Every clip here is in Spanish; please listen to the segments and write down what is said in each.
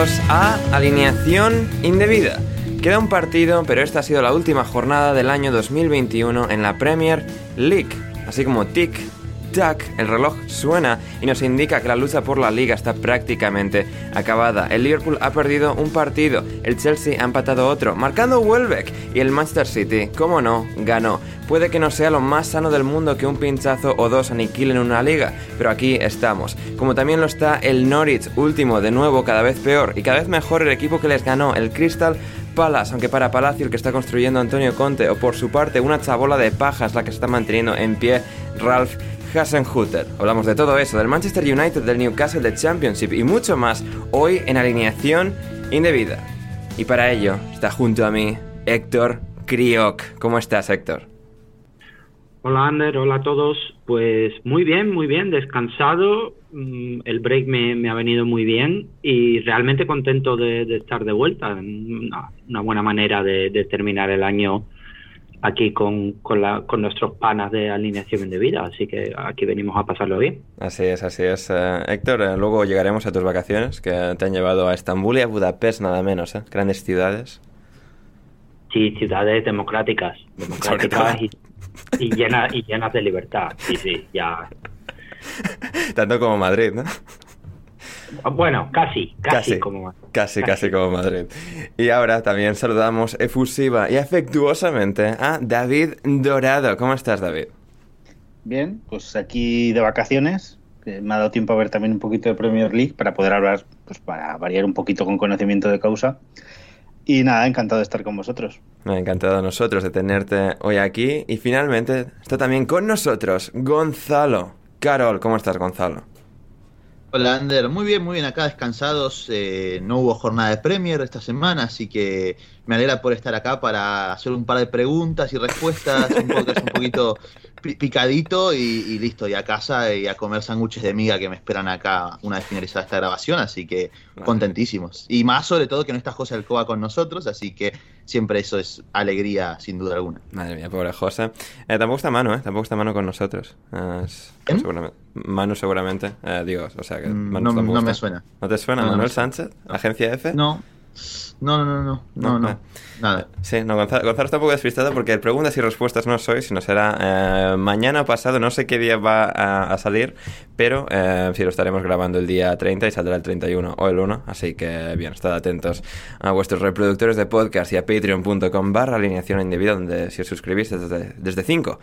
A Alineación Indebida. Queda un partido, pero esta ha sido la última jornada del año 2021 en la Premier League. Así como tic, tac, el reloj suena y nos indica que la lucha por la liga está prácticamente acabada. El Liverpool ha perdido un partido, el Chelsea ha empatado otro, marcando Welbeck y el Manchester City, como no, ganó. Puede que no sea lo más sano del mundo que un pinchazo o dos aniquilen una liga, pero aquí estamos. Como también lo está el Norwich, último, de nuevo cada vez peor y cada vez mejor el equipo que les ganó, el Crystal Palace, aunque para Palacio el que está construyendo Antonio Conte, o por su parte una chabola de pajas la que está manteniendo en pie Ralph Hasenhutter. Hablamos de todo eso, del Manchester United, del Newcastle, del Championship y mucho más hoy en alineación indebida. Y para ello está junto a mí Héctor Kriok. ¿Cómo estás, Héctor? Hola Ander, hola a todos. Pues muy bien, muy bien, descansado. Mm, el break me, ha venido muy bien y realmente contento de, estar de vuelta. Una buena manera de, terminar el año aquí con, con, nuestros panas de alineación de vida. Así que aquí venimos a pasarlo bien. Así es, así es. Eh, Héctor, eh, luego llegaremos a tus vacaciones que te han llevado a Estambul y a Budapest nada menos, ¿eh? Grandes ciudades. Sí, ciudades democráticas. Democráticas y y, llena, y llenas de libertad. Sí, sí, ya. Tanto como Madrid, ¿no? Bueno, casi, casi, como Madrid. Casi, casi, como Madrid. Y ahora también saludamos efusiva y afectuosamente a David Dorado. ¿Cómo estás, David? Bien, pues aquí de vacaciones. Me ha dado tiempo a ver también un poquito de Premier League para poder hablar, pues para variar un poquito con conocimiento de causa. Y nada, encantado de estar con vosotros. Encantado a nosotros de tenerte hoy aquí. Y finalmente está también con nosotros Gonzalo. Carol, ¿cómo estás, Gonzalo? Hola, Ander. Muy bien, muy bien. Acá descansados. Eh, no hubo jornada de Premier esta semana, así que me alegra por estar acá para hacer un par de preguntas y respuestas, un, un poquito picadito y, listo, y a casa y a comer sándwiches de miga que me esperan acá una vez finalizada esta grabación, así que contentísimos. Y más sobre todo que no está José Alcoba con nosotros, así que siempre eso es alegría sin duda alguna. Madre mía, pobre José. Eh, tampoco está Mano, ¿eh? Tampoco está Mano con nosotros. seguramente. Manu seguramente, eh, digo, o sea que mm, no, no me suena. ¿No te suena? ¿Manuel Sánchez? ¿Agencia F? No. No, no, no, no, no, nada. Sí, no, Gonzalo, está un poco despistado porque preguntas y respuestas no soy, sino será eh, mañana o pasado, no sé qué día va a, salir, pero eh, sí lo estaremos grabando el día 30 y saldrá el 31 o el 1, así que bien, estad atentos a vuestros reproductores de podcast y a patreon.com barra alineación indebida, donde si os suscribís desde, desde 5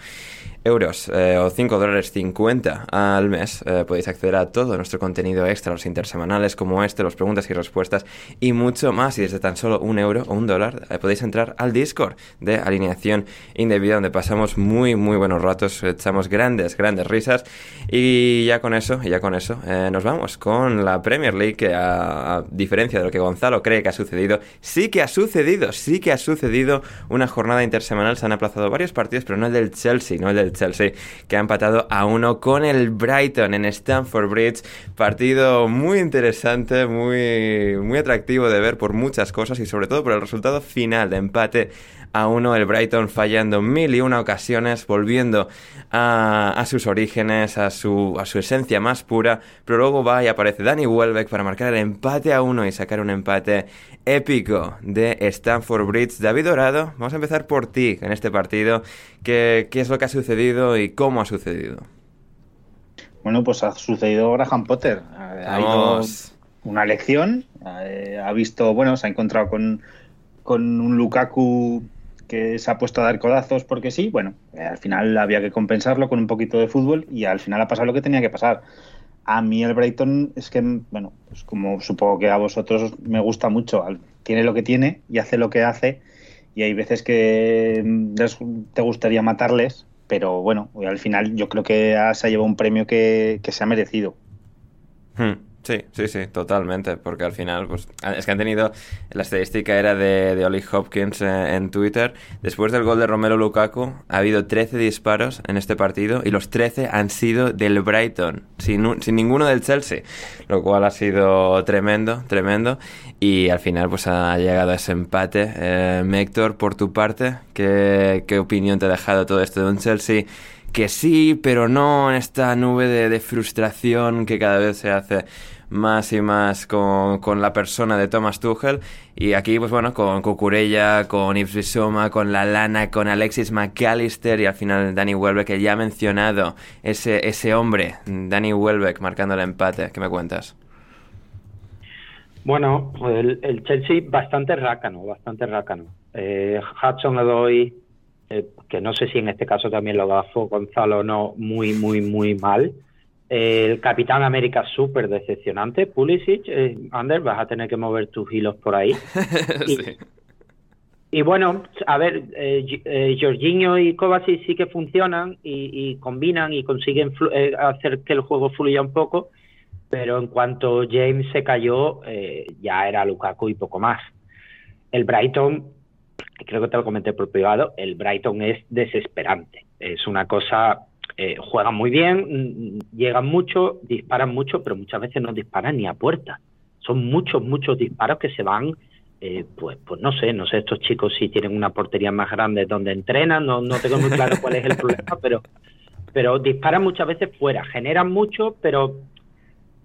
euros eh, o 5 dólares 50 al mes podéis acceder a todo nuestro contenido extra, los intersemanales como este, los preguntas y respuestas y mucho más. Y desde tan solo un euro o un dólar eh, podéis entrar al Discord de alineación indebida donde pasamos muy muy buenos ratos, echamos grandes, grandes risas. Y ya con eso, ya con eso eh, nos vamos con la Premier League que a, diferencia de lo que Gonzalo cree que ha sucedido, sí que ha sucedido, sí que ha sucedido una jornada intersemanal, se han aplazado varios partidos pero no el del Chelsea, no el del Chelsea que ha empatado a uno con el Brighton en Stamford Bridge, partido muy interesante, muy, muy atractivo de ver por muchas cosas y sobre todo por el resultado final de empate a uno, el Brighton fallando mil y una ocasiones, volviendo a, sus orígenes, a su, a su esencia más pura, pero luego va y aparece Danny Welbeck para marcar el empate a uno y sacar un empate épico de Stamford Bridge. David Dorado, vamos a empezar por ti en este partido. ¿Qué, qué es lo que ha sucedido y cómo ha sucedido? Bueno, pues ha sucedido Graham Potter. Ha ido una lección, eh, ha visto, bueno, se ha encontrado con, con un Lukaku que se ha puesto a dar codazos porque sí, bueno, eh, al final había que compensarlo con un poquito de fútbol y al final ha pasado lo que tenía que pasar. A mí el Brighton es que, bueno, pues como supongo que a vosotros me gusta mucho, tiene lo que tiene y hace lo que hace y hay veces que te gustaría matarles, pero bueno, al final yo creo que se ha llevado un premio que, se ha merecido. Hmm. Sí, sí, sí, totalmente, porque al final, pues, es que han tenido, la estadística era de, de Oli Hopkins eh, en Twitter, después del gol de Romero Lukaku, ha habido 13 disparos en este partido y los 13 han sido del Brighton, sin, sin ninguno del Chelsea, lo cual ha sido tremendo, tremendo, y al final, pues, ha llegado a ese empate. Eh, Héctor, por tu parte, ¿qué, ¿qué opinión te ha dejado todo esto de un Chelsea? que sí, pero no en esta nube de, de frustración que cada vez se hace más y más con, con, la persona de Thomas Tuchel. Y aquí, pues bueno, con Cucurella, con Yves con La Lana, con Alexis McAllister y al final Danny Welbeck, que ya ha mencionado ese, ese hombre, Danny Welbeck, marcando el empate. ¿Qué me cuentas? Bueno, pues el, el Chelsea bastante rácano, bastante rácano. Eh, Hudson le doy, eh, que no sé si en este caso también lo gafo Gonzalo o no, muy, muy, muy mal el Capitán América súper decepcionante. Pulisic, eh, Ander, vas a tener que mover tus hilos por ahí. y, bueno, a ver, eh, eh, Jorginho y Kovacic sí que funcionan y, combinan y consiguen eh, hacer que el juego fluya un poco, pero en cuanto James se cayó, ya era Lukaku y poco más. El Brighton, creo que te lo comenté por privado, el Brighton es desesperante. Es una cosa eh, juegan muy bien, llegan mucho, disparan mucho, pero muchas veces no disparan ni a puerta. Son muchos, muchos disparos que se van, eh, pues, pues no sé, no sé estos chicos si tienen una portería más grande donde entrenan, no, no tengo muy claro cuál es el problema, pero, pero disparan muchas veces fuera, generan mucho, pero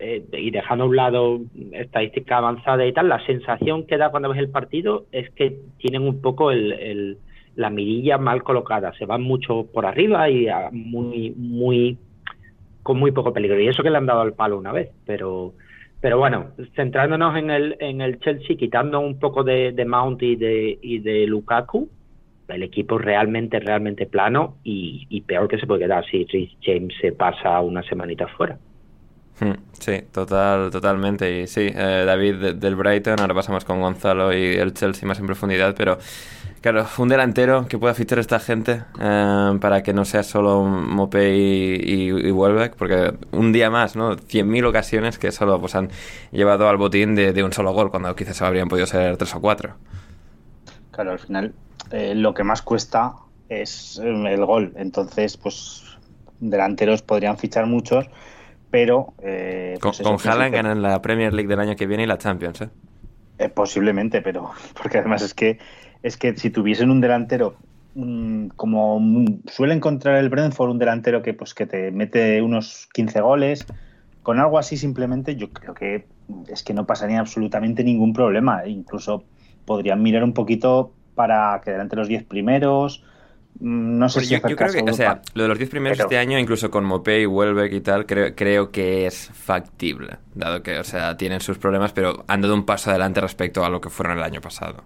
eh, y dejando a un lado estadística avanzada y tal, la sensación que da cuando ves el partido es que tienen un poco el la mirilla mal colocada, se van mucho por arriba y muy, muy, con muy poco peligro. Y eso que le han dado al palo una vez, pero, pero bueno, centrándonos en el, en el Chelsea, quitando un poco de, de Mount y de, y de Lukaku, el equipo realmente, realmente plano y, peor que se puede quedar si James se pasa una semanita fuera. Hmm, sí, total, totalmente. Y sí, eh, David del Brighton, ahora pasamos con Gonzalo y el Chelsea más en profundidad, pero Claro, un delantero que pueda fichar esta gente eh, para que no sea solo Mopé y, y, Welbeck, porque un día más, ¿no? 100.000 ocasiones que solo pues, han llevado al botín de, un solo gol, cuando quizás habrían podido ser tres o cuatro. Claro, al final eh, lo que más cuesta es el gol. Entonces, pues delanteros podrían fichar muchos, pero... Eh, con, pues Haaland ganan la Premier League del año que viene y la Champions, ¿eh? posiblemente, pero porque además es que es que si tuviesen un delantero como suele encontrar el Brentford, un delantero que pues que te mete unos 15 goles, con algo así simplemente yo creo que es que no pasaría absolutamente ningún problema. Incluso podrían mirar un poquito para quedar entre los 10 primeros. No sé si yo, yo creo que, o sea, lo de los 10 primeros este año, incluso con Mopé y Welbeck y tal, creo, creo que es factible, dado que, o sea, tienen sus problemas, pero han dado un paso adelante respecto a lo que fueron el año pasado.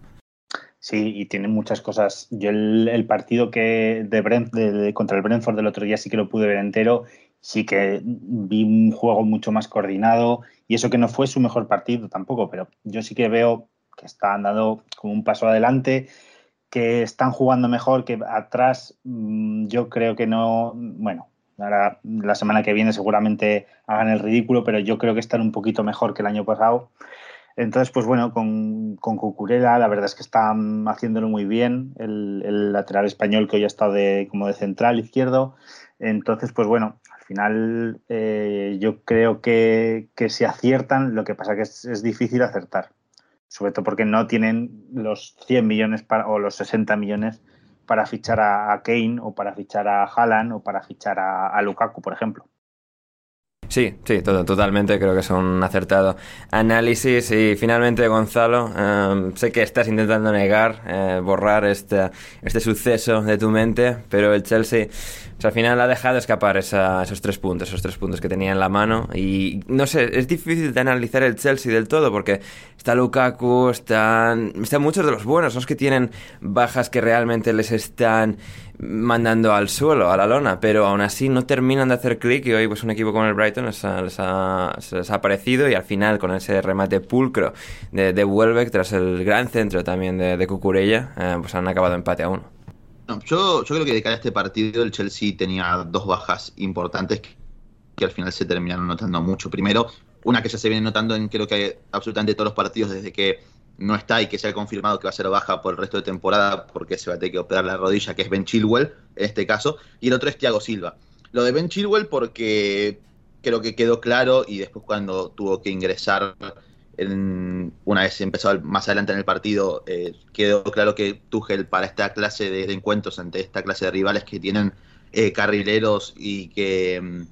Sí, y tiene muchas cosas. Yo el, partido que de, Brent, de, contra el Brentford del otro día sí que lo pude ver entero. Sí que vi un juego mucho más coordinado y eso que no fue su mejor partido tampoco, pero yo sí que veo que están dando como un paso adelante, que están jugando mejor, que atrás mm, yo creo que no, bueno, la semana que viene seguramente hagan el ridículo, pero yo creo que están un poquito mejor que el año pasado. Entonces, pues bueno, con, con la verdad es que están haciéndolo muy bien, el, lateral español que hoy ha estado de, como de central izquierdo. Entonces, pues bueno, al final eh, yo creo que, que si aciertan, lo que pasa que es, es, difícil acertar, sobre todo porque no tienen los 100 millones para, o los 60 millones para fichar a, Kane o para fichar a Haaland o para fichar a Lukaku, por ejemplo. Sí, sí, totalmente, creo que es un acertado análisis. Y finalmente, Gonzalo, em, sé que estás intentando negar, eh, borrar este, este suceso de tu mente, pero el Chelsea al final ha dejado escapar esos tres puntos, esos tres puntos que tenía en la mano. Y no sé, es difícil de analizar el Chelsea del todo porque está Lukaku, están, están muchos de los buenos, los que tienen bajas que realmente les están mandando al suelo, a la lona, pero aún así no terminan de hacer clic y hoy pues un equipo como el Brighton ha, les ha, aparecido y al final con ese remate pulcro de, de tras el gran centro también de, de Cucurella, eh, pues han acabado empate a uno. yo, yo creo que de cara a este partido el Chelsea tenía dos bajas importantes que, al final se terminaron notando mucho. Primero, una que ya se viene notando en creo que absolutamente todos los partidos desde que no está y que se ha confirmado que va a ser baja por el resto de temporada porque se va a tener que operar la rodilla, que es Ben Chilwell en este caso, y el otro es Thiago Silva. Lo de Ben Chilwell porque creo que quedó claro y después cuando tuvo que ingresar en, una vez empezó más adelante en el partido, eh, quedó claro que Tuchel para esta clase de, encuentros ante esta clase de rivales que tienen eh, carrileros y que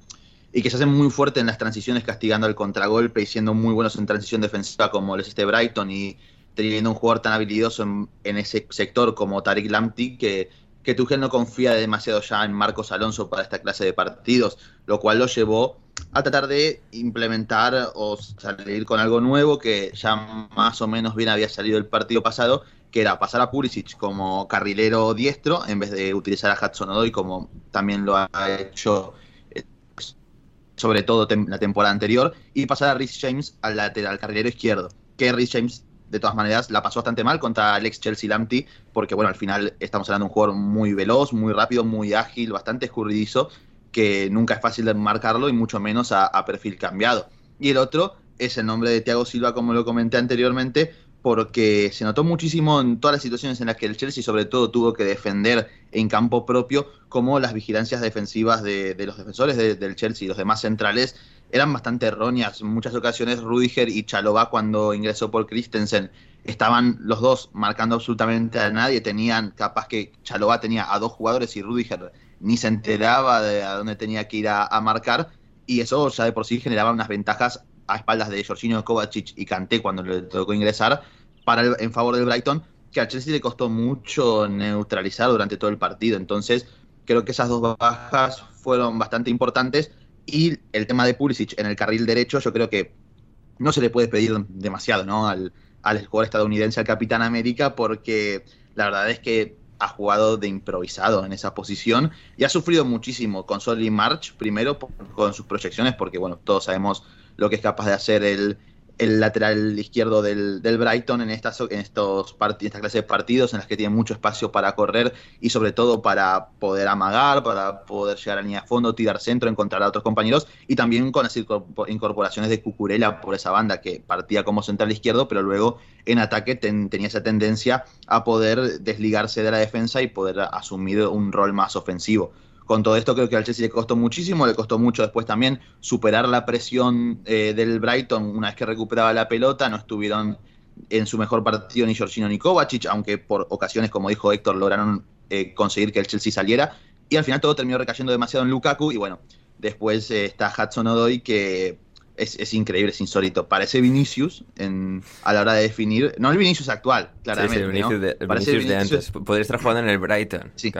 y que se hacen muy fuerte en las transiciones castigando el contragolpe y siendo muy buenos en transición defensiva como les este Brighton y teniendo un jugador tan habilidoso en, ese sector como Tariq Lamptey, que, que Tuchel no confía demasiado ya en Marcos Alonso para esta clase de partidos, lo cual lo llevó a tratar de implementar o salir con algo nuevo que ya más o menos bien había salido el partido pasado, que era pasar a Pulisic como carrilero diestro en vez de utilizar a Hudson Odoi como también lo ha hecho eh, sobre todo la temporada anterior y pasar a Rhys James al lateral carrilero izquierdo que Rhys James de todas maneras la pasó bastante mal contra el ex Chelsea Lamptey, porque bueno, al final estamos hablando de un jugador muy veloz, muy rápido, muy ágil, bastante escurridizo, que nunca es fácil de marcarlo y mucho menos a, perfil cambiado. Y el otro es el nombre de Thiago Silva, como lo comenté anteriormente, porque se notó muchísimo en todas las situaciones en las que el Chelsea sobre todo tuvo que defender en campo propio, como las vigilancias defensivas de, los defensores del Chelsea y los demás centrales eran bastante erróneas. En muchas ocasiones Rudiger y Chalobah cuando ingresó por Christensen estaban los dos marcando absolutamente a nadie. Tenían, capaz que Chalobah tenía a dos jugadores y Rudiger ni se enteraba de a dónde tenía que ir a, marcar. Y eso ya de por sí generaba unas ventajas a espaldas de Jorginho, Kovacic y Kanté cuando le tocó ingresar para en favor del Brighton, que a Chelsea le costó mucho neutralizar durante todo el partido. Entonces, creo que esas dos bajas fueron bastante importantes y el tema de Pulisic en el carril derecho, yo creo que no se le puede pedir demasiado ¿no? al, al jugador estadounidense, al Capitán América, porque la verdad es que ha jugado de improvisado en esa posición y ha sufrido muchísimo con Solly March, primero con sus proyecciones, porque bueno, todos sabemos lo que es capaz de hacer el, el lateral izquierdo del, del Brighton en estas en estos esta clase de partidos en las que tiene mucho espacio para correr y sobre todo para poder amagar, para poder llegar a línea de fondo, tirar centro, encontrar a otros compañeros y también con las incorporaciones de Cucurella por esa banda que partía como central izquierdo, pero luego en ataque tenía esa tendencia a poder desligarse de la defensa y poder asumir un rol más ofensivo. Con todo esto creo que al Chelsea le costó muchísimo, le costó mucho después también superar la presión eh, del Brighton una vez que recuperaba la pelota, no estuvieron en su mejor partido ni Jorginho ni Kovacic, aunque por ocasiones, como dijo Héctor, lograron eh, conseguir que el Chelsea saliera, y al final todo terminó recayendo demasiado en Lukaku, y bueno, después eh, está Hudson Odoi que es, increíble, es insólito. Parece Vinicius en, a la hora de definir. No el Vinicius actual, claramente. Sí, el Vinicius, de, Vinicius de, antes. Podría estar jugando en el Brighton. Sí.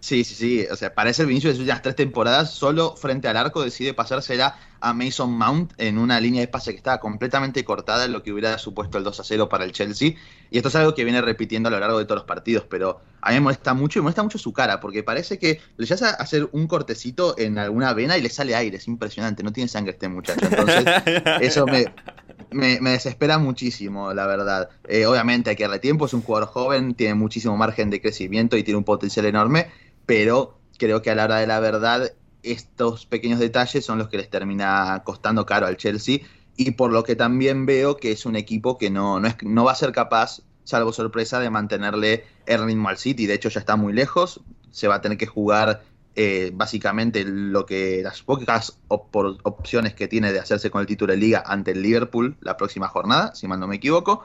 sí, sí, sí. O sea, parece el Vinicius de sus últimas tres temporadas. Solo frente al arco decide pasársela a Mason Mount en una línea de pase que estaba completamente cortada en lo que hubiera supuesto el 2 a 0 para el Chelsea. Y esto es algo que viene repitiendo a lo largo de todos los partidos, pero a mí me molesta mucho y me molesta mucho su cara, porque parece que le hace hacer un cortecito en alguna vena y le sale aire. Es impresionante, no tiene sangre este muchacho. Entonces, eso me, me, desespera muchísimo, la verdad. Eh, obviamente hay que darle tiempo, es un jugador joven, tiene muchísimo margen de crecimiento y tiene un potencial enorme, pero creo que a la hora de la verdad estos pequeños detalles son los que les termina costando caro al Chelsea y por lo que también veo que es un equipo que no, no, es, no va a ser capaz, salvo sorpresa, de mantenerle el ritmo al City. De hecho ya está muy lejos, se va a tener que jugar eh, básicamente lo que las pocas opciones que tiene de hacerse con el título de liga ante el Liverpool la próxima jornada, si mal no me equivoco,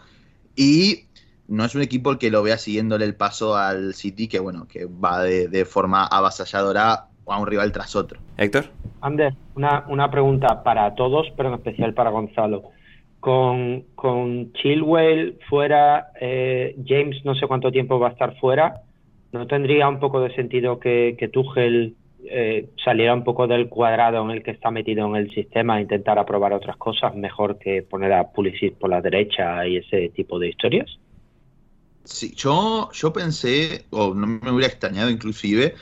y no es un equipo el que lo vea siguiéndole el paso al City, que bueno, que va de, forma avasalladora a un rival tras otro. Héctor. Ander, una, una pregunta para todos, pero en especial para Gonzalo. Con, con Chilwell fuera, eh, James no sé cuánto tiempo va a estar fuera, ¿No tendría un poco de sentido que, que Tuchel eh, saliera un poco del cuadrado en el que está metido en el sistema e intentar probar otras cosas mejor que poner a Pulisic por la derecha y ese tipo de historias? Sí, yo, yo pensé, o no me hubiera extrañado inclusive,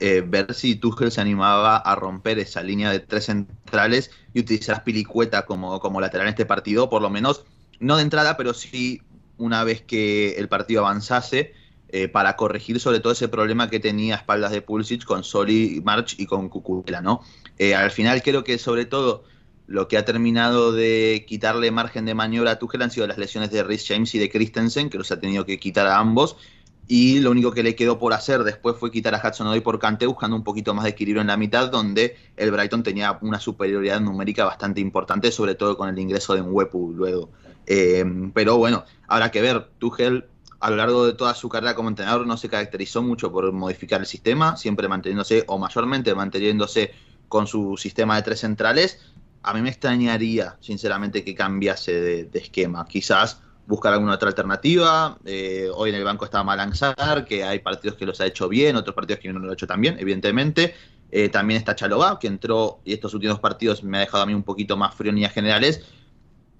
eh, ver si Tuchel se animaba a romper esa línea de tres centrales y utilizar a Pilicueta como, como lateral en este partido, por lo menos, no de entrada, pero sí una vez que el partido avanzase, eh, para corregir sobre todo ese problema que tenía a espaldas de Pulisic con Soli March y con Cucurella, ¿no? Eh, al final creo que sobre todo lo que ha terminado de quitarle margen de maniobra a Tuchel han sido las lesiones de Rhys James y de Christensen, que los ha tenido que quitar a ambos, y lo único que le quedó por hacer después fue quitar a Hudson Odoi por Cante buscando un poquito más de equilibrio en la mitad, donde el Brighton tenía una superioridad numérica bastante importante, sobre todo con el ingreso de Wepu luego. Eh, pero bueno, habrá que ver, Tuchel a lo largo de toda su carrera como entrenador no se caracterizó mucho por modificar el sistema, siempre manteniéndose o mayormente manteniéndose con su sistema de tres centrales. A mí me extrañaría, sinceramente, que cambiase de, esquema. Quizás buscar alguna otra alternativa. Eh, hoy en el banco está Malanzar, que hay partidos que los ha hecho bien, otros partidos que no lo ha hecho tan bien, evidentemente. Eh, también está Chalobá, que entró y estos últimos partidos me ha dejado a mí un poquito más frío en líneas generales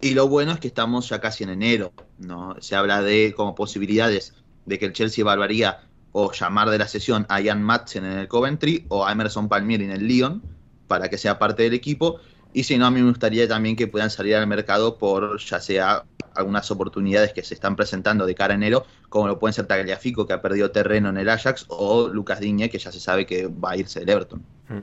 y lo bueno es que estamos ya casi en enero, ¿no? Se habla de como posibilidades de que el Chelsea evaluaría o llamar de la sesión a Ian Madsen en el Coventry o a Emerson Palmieri en el Lyon para que sea parte del equipo. Y si no, a mí me gustaría también que puedan salir al mercado por ya sea algunas oportunidades que se están presentando de cara a enero, como lo pueden ser Tagliafico, que ha perdido terreno en el Ajax, o Lucas Digne, que ya se sabe que va a irse del Everton. Mm.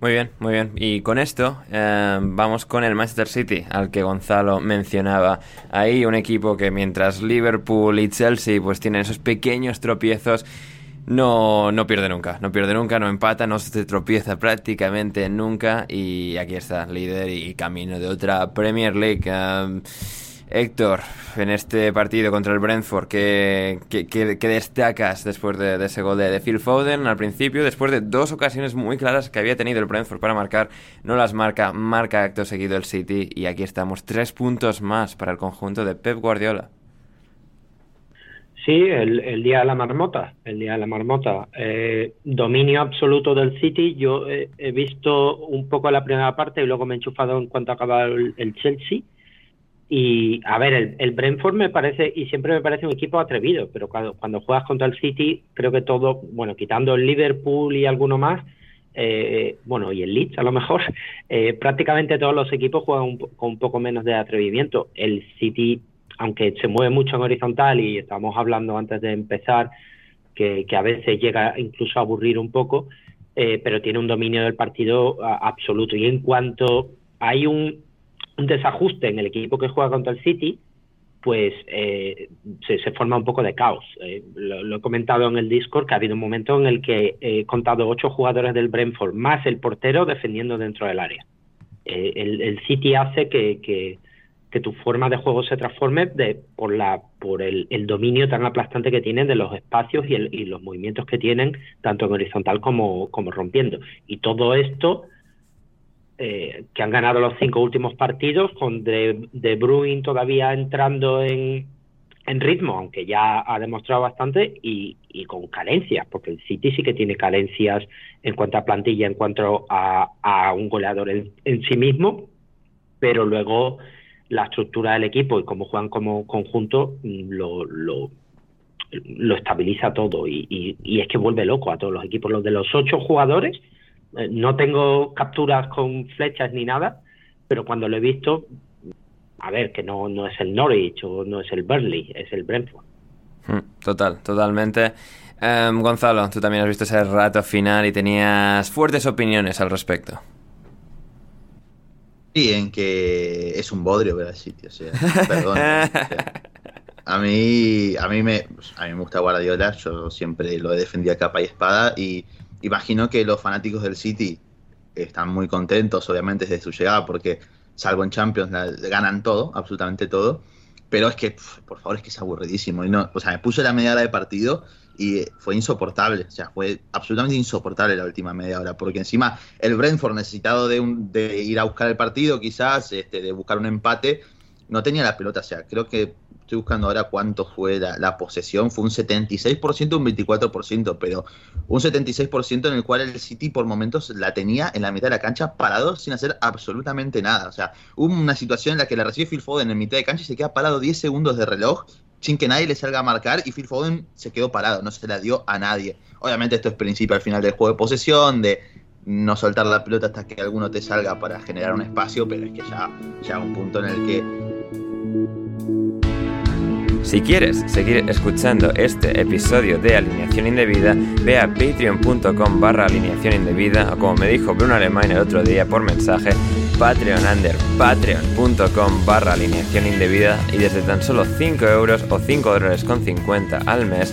Muy bien, muy bien. Y con esto eh, vamos con el Manchester City, al que Gonzalo mencionaba. Ahí un equipo que mientras Liverpool y Chelsea pues tienen esos pequeños tropiezos, no, no pierde nunca, no pierde nunca, no empata, no se tropieza prácticamente nunca y aquí está, líder y camino de otra Premier League. Eh, Héctor, en este partido contra el Brentford, ¿qué, destacas después de, ese gol de, Phil Foden al principio? Después de dos ocasiones muy claras que había tenido el Brentford para marcar, no las marca, marca acto seguido el City y aquí estamos, tres puntos más para el conjunto de Pep Guardiola. Sí, el, día de la marmota, el día de la marmota. Eh, dominio absoluto del City. Yo he visto un poco la primera parte y luego me he enchufado en cuanto acaba el Chelsea y a ver, el, Brentford me parece, y siempre me parece un equipo atrevido, pero cuando, cuando juegas contra el City, creo que todo, bueno, quitando el Liverpool y alguno más, eh, bueno, y el Leeds a lo mejor, eh, prácticamente todos los equipos juegan con un poco menos de atrevimiento. El City, aunque se mueve mucho en horizontal, y estamos hablando antes de empezar, que, que a veces llega incluso a aburrir un poco, eh, pero tiene un dominio del partido absoluto. Y en cuanto hay un un desajuste en el equipo que juega contra el City, pues eh, se, forma un poco de caos. Eh, lo, he comentado en el Discord que ha habido un momento en el que he contado ocho jugadores del Brentford más el portero defendiendo dentro del área. Eh, el, City hace que, tu forma de juego se transforme de, por, la, por el, dominio tan aplastante que tienen de los espacios y, y, los movimientos que tienen, tanto en horizontal como rompiendo. Y todo esto eh, que han ganado los cinco últimos partidos, con De, de Bruyne todavía entrando en, en, ritmo, aunque ya ha demostrado bastante, y, con carencias, porque el City sí que tiene carencias en cuanto a plantilla, en cuanto a, un goleador en, sí mismo, pero luego la estructura del equipo y cómo juegan como conjunto mm, lo, lo, estabiliza todo y, es que vuelve loco a todos los equipos. Los de los ocho jugadores, no tengo capturas con flechas ni nada, pero cuando lo he visto a ver, que no, no es el Norwich o no es el Burnley, es el Brentford. Hmm, total, totalmente. Em, Gonzalo, tú también has visto ese rato final y tenías fuertes opiniones al respecto. Sí, en que es un bodrio ver el sitio, o sea, perdón. a mí, a mí me, a mí me gusta Guardiola, yo siempre lo he defendido a capa y espada y imagino que los fanáticos del City están muy contentos, obviamente, desde su llegada, porque salvo en Champions ganan todo, absolutamente todo. Pero es que, por favor, es que es aburridísimo. Y no, o sea, me puse la media hora de partido y fue insoportable. O sea, fue absolutamente insoportable la última media hora. Porque encima el Brentford, necesitado de, un, de ir a buscar el partido, quizás, este, de buscar un empate, no tenía la pelota. O sea, creo que estoy buscando ahora cuánto fue la, posesión, fue un 76%, un 24%, pero un 76% en el cual el City por momentos la tenía en la mitad de la cancha parado sin hacer absolutamente nada. O sea, hubo una situación en la que la recibe Phil Foden en mitad de cancha y se queda parado 10 segundos de reloj sin que nadie le salga a marcar y Phil Foden se quedó parado, no se la dio a nadie. Obviamente esto es principio al final del juego de posesión, de no soltar la pelota hasta que alguno te salga para generar un espacio, pero es que ya llega un punto en el que si quieres seguir escuchando este episodio de Alineación Indebida, ve a patreon.com barra alineación indebida o como me dijo Bruno Alemán el otro día por mensaje, patreon patreon.com barra alineación indebida y desde tan solo 5 euros o 5 dólares con 50 al mes